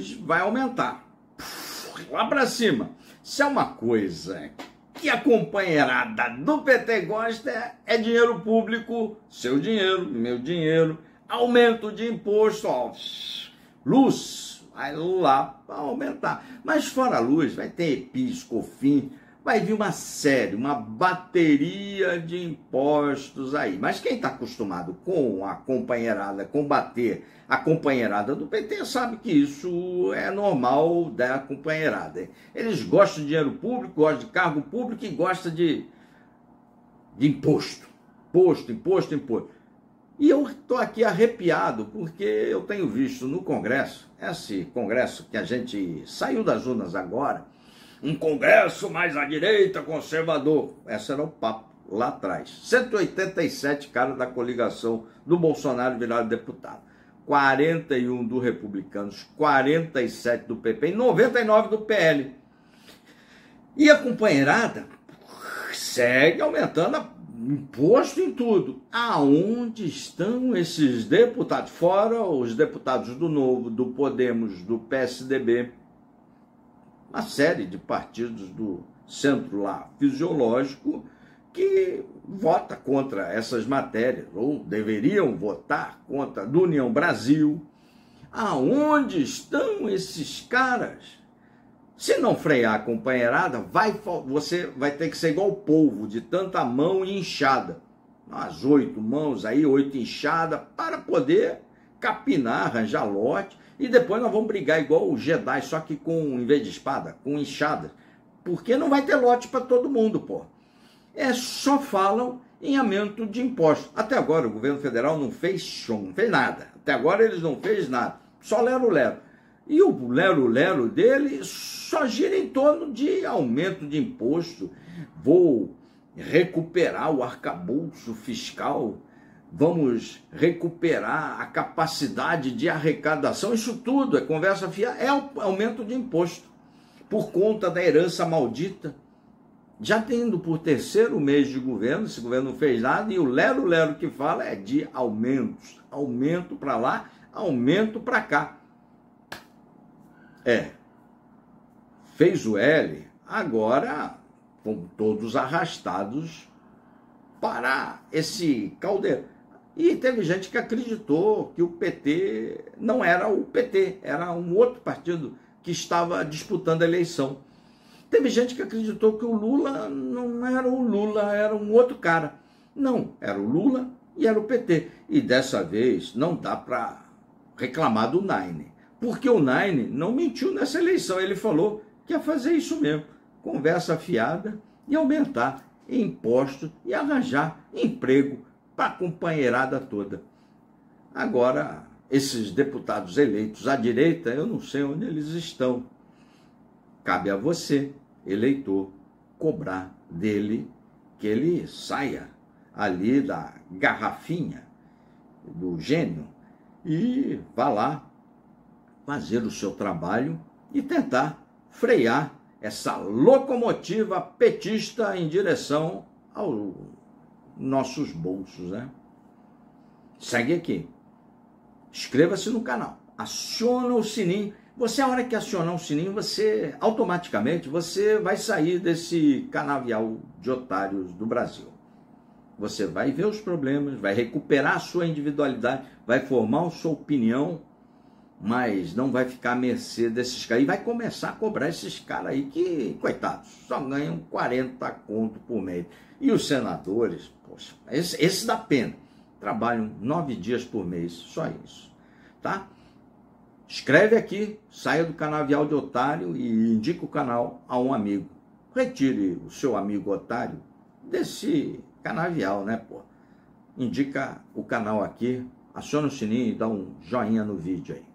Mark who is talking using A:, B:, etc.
A: luz vai aumentar. Lá para cima. Se é uma coisa que a companheirada do PT gosta, é dinheiro público, seu dinheiro, meu dinheiro, aumento de imposto, ó, luz, vai lá para aumentar. Mas fora luz, vai ter EPIS, COFIN, vai vir uma série, uma bateria de impostos aí. Mas quem está acostumado com a companheirada, combater a companheirada do PT, sabe que isso é normal da companheirada. Eles gostam de dinheiro público, gostam de cargo público e gostam de, de imposto. Imposto, imposto, imposto. E eu estou aqui arrepiado porque eu tenho visto no Congresso, esse Congresso que a gente saiu das urnas agora, um Congresso mais à direita, conservador. Esse era o papo lá atrás. 187 caras da coligação do Bolsonaro viraram deputado. 41 do Republicanos, 47 do PP e 99 do PL. E a companheirada segue aumentando imposto em tudo. Aonde estão esses deputados? Fora os deputados do Novo, do Podemos, do PSDB, uma série de partidos do centro lá fisiológico que vota contra essas matérias, ou deveriam votar contra do União Brasil. Aonde estão esses caras? Se não frear a companheirada, vai, você vai ter que ser igual o polvo, de tanta mão inchada. As oito mãos aí, oito inchadas, para poder capinar, arranjar lote e depois nós vamos brigar igual o Jedi, só que com, em vez de espada, com enxada. Porque não vai ter lote para todo mundo, pô. É só falam em aumento de impostos. Até agora o governo federal não fez chão, não fez nada. Até agora eles não fez nada. Só lero-lero. E o lero-lero dele só gira em torno de aumento de imposto. Vou recuperar o arcabouço fiscal vamos recuperar a capacidade de arrecadação. Isso tudo é conversa fiada, é aumento de imposto por conta da herança maldita. Já tendo por terceiro mês de governo, esse governo não fez nada, e o lero-lero que fala é de aumentos. Aumento para lá, aumento para cá. É. Fez o L, agora vão todos arrastados para esse caldeirão. E teve gente que acreditou que o PT não era o PT, era um outro partido que estava disputando a eleição. Teve gente que acreditou que o Lula não era o Lula, era um outro cara. Não, era o Lula e era o PT. E dessa vez não dá para reclamar do Nine, porque o Nine não mentiu nessa eleição. Ele falou que ia fazer isso mesmo: conversa fiada e aumentar impostos e arranjar emprego para a companheirada toda. Agora, esses deputados eleitos à direita, eu não sei onde eles estão. Cabe a você, eleitor, cobrar dele que ele saia ali da garrafinha do gênio e vá lá fazer o seu trabalho e tentar frear essa locomotiva petista em direção ao nossos bolsos, né? Segue aqui. Inscreva-se no canal. Aciona o sininho. Você, a hora que acionar o sininho, você automaticamente você vai sair desse canavial de otários do Brasil. Você vai ver os problemas, vai recuperar a sua individualidade, vai formar a sua opinião, mas não vai ficar à mercê desses caras. E vai começar a cobrar esses caras aí que, coitados, só ganham 40 conto por mês. E os senadores, poxa, esse, esse dá pena. Trabalham nove dias por mês, só isso. Tá? Escreve aqui, saia do canavial de otário e indique o canal a um amigo. Retire o seu amigo otário desse canavial, né, pô? Indica o canal aqui, aciona o sininho e dá um joinha no vídeo aí.